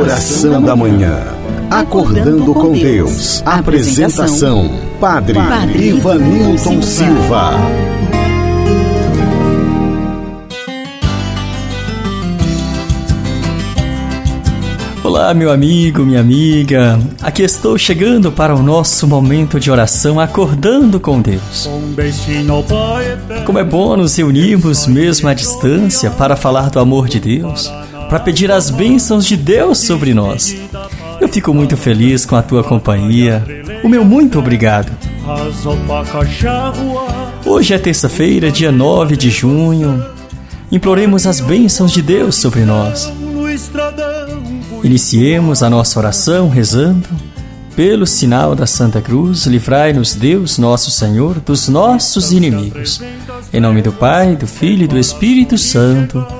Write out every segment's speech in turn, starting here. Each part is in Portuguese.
Oração da Manhã. Acordando com Deus. Apresentação: Padre, Padre Ivanilton Silva. Olá, meu amigo, minha amiga. Aqui estou chegando para o nosso momento de oração, acordando com Deus. Como é bom nos reunirmos mesmo à distância para falar do amor de Deus, para pedir as bênçãos de Deus sobre nós. Eu fico muito feliz com a tua companhia. O meu muito obrigado. Hoje é terça-feira, dia 9 de junho. Imploremos as bênçãos de Deus sobre nós. Iniciemos a nossa oração rezando. Pelo sinal da Santa Cruz, livrai-nos Deus, nosso Senhor, dos nossos inimigos. Em nome do Pai, do Filho e do Espírito Santo.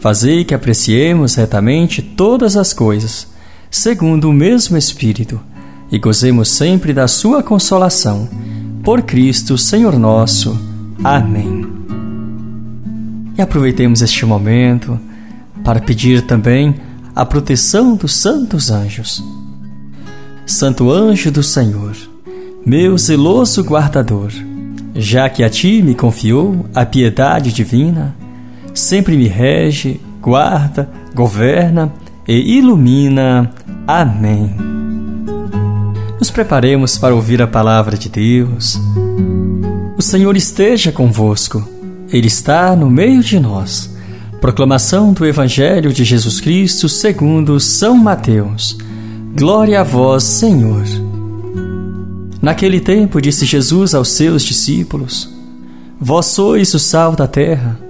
fazei que apreciemos retamente todas as coisas, segundo o mesmo Espírito, e gozemos sempre da sua consolação. Por Cristo, Senhor nosso. Amém. E aproveitemos este momento para pedir também a proteção dos santos anjos. Santo anjo do Senhor, meu zeloso guardador, já que a ti me confiou a piedade divina, sempre me rege, guarda, governa e ilumina. Amém. Nos preparemos para ouvir a palavra de Deus. O Senhor esteja convosco, Ele está no meio de nós. Proclamação do Evangelho de Jesus Cristo segundo São Mateus. Glória a vós, Senhor. Naquele tempo disse Jesus aos seus discípulos: Vós sois o sal da terra.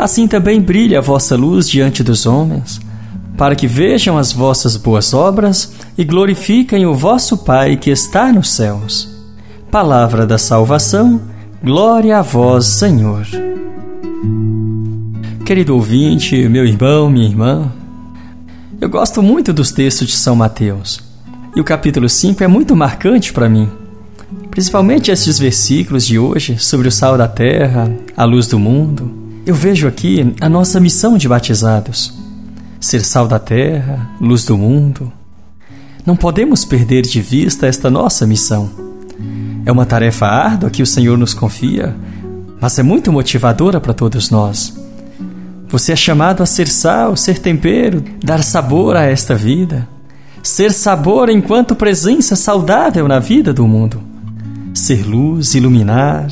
Assim também brilha a vossa luz diante dos homens, para que vejam as vossas boas obras e glorifiquem o vosso Pai que está nos céus. Palavra da salvação, glória a vós, Senhor. Querido ouvinte, meu irmão, minha irmã, eu gosto muito dos textos de São Mateus. E o capítulo 5 é muito marcante para mim. Principalmente estes versículos de hoje sobre o sal da terra, a luz do mundo. Eu vejo aqui a nossa missão de batizados: ser sal da terra, luz do mundo. Não podemos perder de vista esta nossa missão. É uma tarefa árdua que o Senhor nos confia, mas é muito motivadora para todos nós. Você é chamado a ser sal, ser tempero, dar sabor a esta vida. Ser sabor enquanto presença saudável na vida do mundo. Ser luz, iluminar,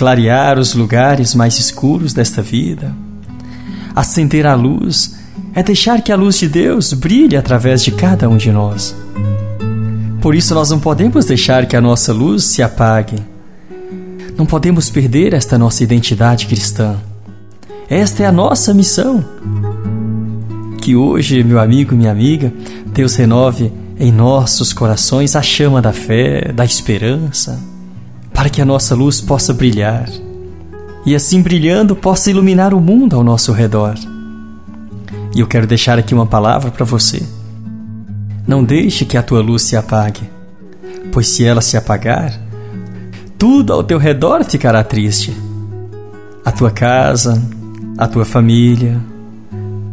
clarear os lugares mais escuros desta vida. Acender a luz é deixar que a luz de Deus brilhe através de cada um de nós. Por isso, nós não podemos deixar que a nossa luz se apague. Não podemos perder esta nossa identidade cristã. Esta é a nossa missão. Que hoje, meu amigo, minha amiga, Deus renove em nossos corações a chama da fé, da esperança, para que a nossa luz possa brilhar e, assim brilhando, possa iluminar o mundo ao nosso redor. E eu quero deixar aqui uma palavra para você. Não deixe que a tua luz se apague, pois se ela se apagar, tudo ao teu redor ficará triste. A tua casa, a tua família,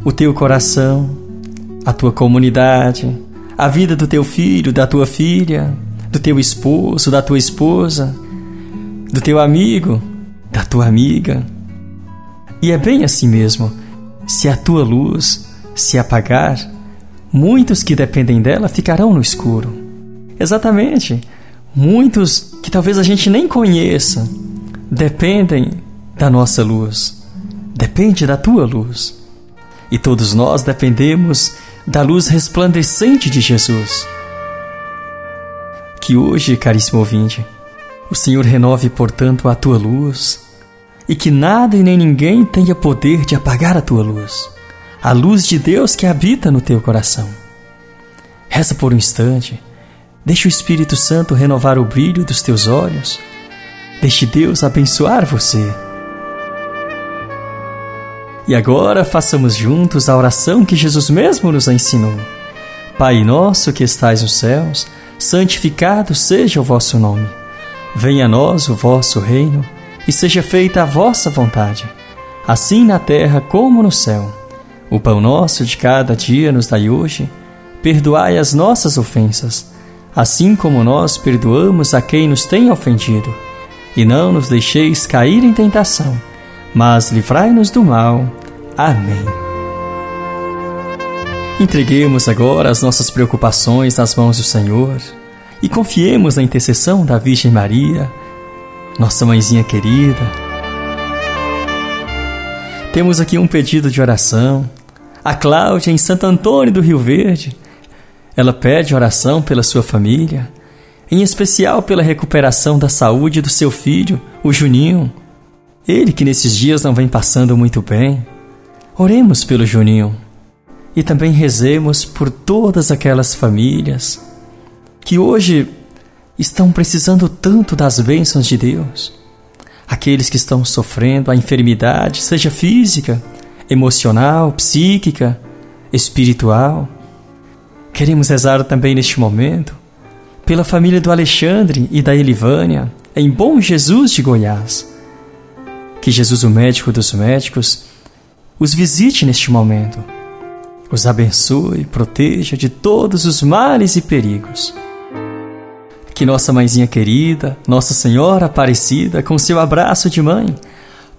o teu coração, a tua comunidade, a vida do teu filho, da tua filha, do teu esposo, da tua esposa, do teu amigo, da tua amiga. E é bem assim mesmo. Se a tua luz se apagar, muitos que dependem dela ficarão no escuro. Exatamente. Muitos que talvez a gente nem conheça dependem da nossa luz. Depende da tua luz. E todos nós dependemos da luz resplandecente de Jesus. Que hoje, caríssimo ouvinte, o Senhor renove, portanto, a tua luz e que nada e nem ninguém tenha poder de apagar a tua luz, a luz de Deus que habita no teu coração. Reza por um instante Deixe o Espírito Santo renovar o brilho dos teus olhos. Deixe Deus abençoar você. E agora façamos juntos a oração que Jesus mesmo nos ensinou. Pai nosso que estais nos céus, santificado seja o vosso nome. Venha a nós o vosso reino e seja feita a vossa vontade, assim na terra como no céu. O pão nosso de cada dia nos dai hoje. Perdoai as nossas ofensas assim como nós perdoamos a quem nos tem ofendido. E não nos deixeis cair em tentação, mas livrai-nos do mal. Amém. Entreguemos agora as nossas preocupações nas mãos do Senhor e confiemos na intercessão da Virgem Maria, nossa mãezinha querida. Temos aqui um pedido de oração. A Cláudia, em Santo Antônio do Rio Verde, ela pede oração pela sua família, em especial pela recuperação da saúde do seu filho, o Juninho. Ele que nesses dias não vem passando muito bem. Oremos pelo Juninho e também rezemos por todas aquelas famílias que hoje estão precisando tanto das bênçãos de Deus. Aqueles que estão sofrendo a enfermidade, seja física, emocional, psíquica, espiritual Queremos rezar também neste momento pela família do Alexandre e da Elivânia, em Bom Jesus de Goiás. Que Jesus, o médico dos médicos, os visite neste momento, os abençoe, proteja de todos os males e perigos. Que nossa mãezinha querida, Nossa Senhora Aparecida, com seu abraço de mãe,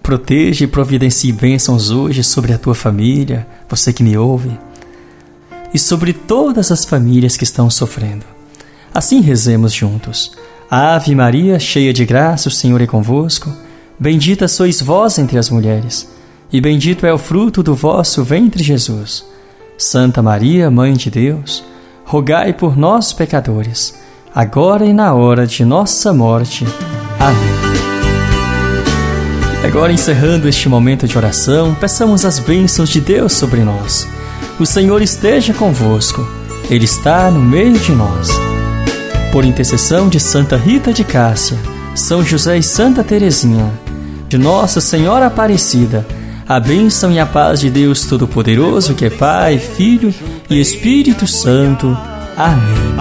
proteja e providencie bênçãos hoje sobre a tua família, você que me ouve e sobre todas as famílias que estão sofrendo. Assim rezemos juntos. Ave Maria, cheia de graça, o Senhor é convosco. Bendita sois vós entre as mulheres, e bendito é o fruto do vosso ventre, Jesus. Santa Maria, Mãe de Deus, rogai por nós, pecadores, agora e na hora de nossa morte. Amém. Agora, encerrando este momento de oração, peçamos as bênçãos de Deus sobre nós. O Senhor esteja convosco, Ele está no meio de nós. Por intercessão de Santa Rita de Cássia, São José e Santa Teresinha, de Nossa Senhora Aparecida, a bênção e a paz de Deus Todo-Poderoso, que é Pai, Filho e Espírito Santo. Amém.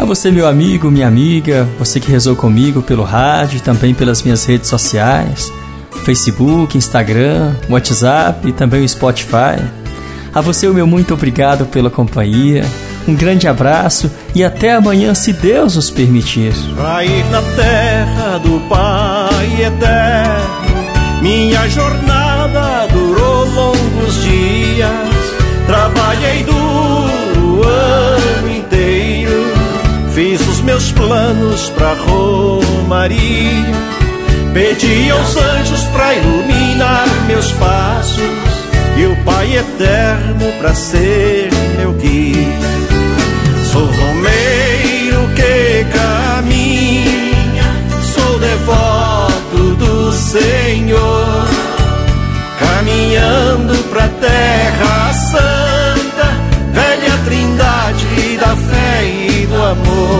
A você, meu amigo, minha amiga, você que rezou comigo pelo rádio também pelas minhas redes sociais, Facebook, Instagram, WhatsApp e também o Spotify. A você, o meu muito obrigado pela companhia. Um grande abraço e até amanhã, se Deus nos permitir. Cair na terra do Pai eterno, minha jornada durou longos dias. Meus planos pra Romaria. Pedi aos anjos pra iluminar meus passos e o Pai eterno para ser meu guia. Sou romeiro que caminha, sou devoto do Senhor, caminhando pra terra santa, velha trindade da fé e do amor.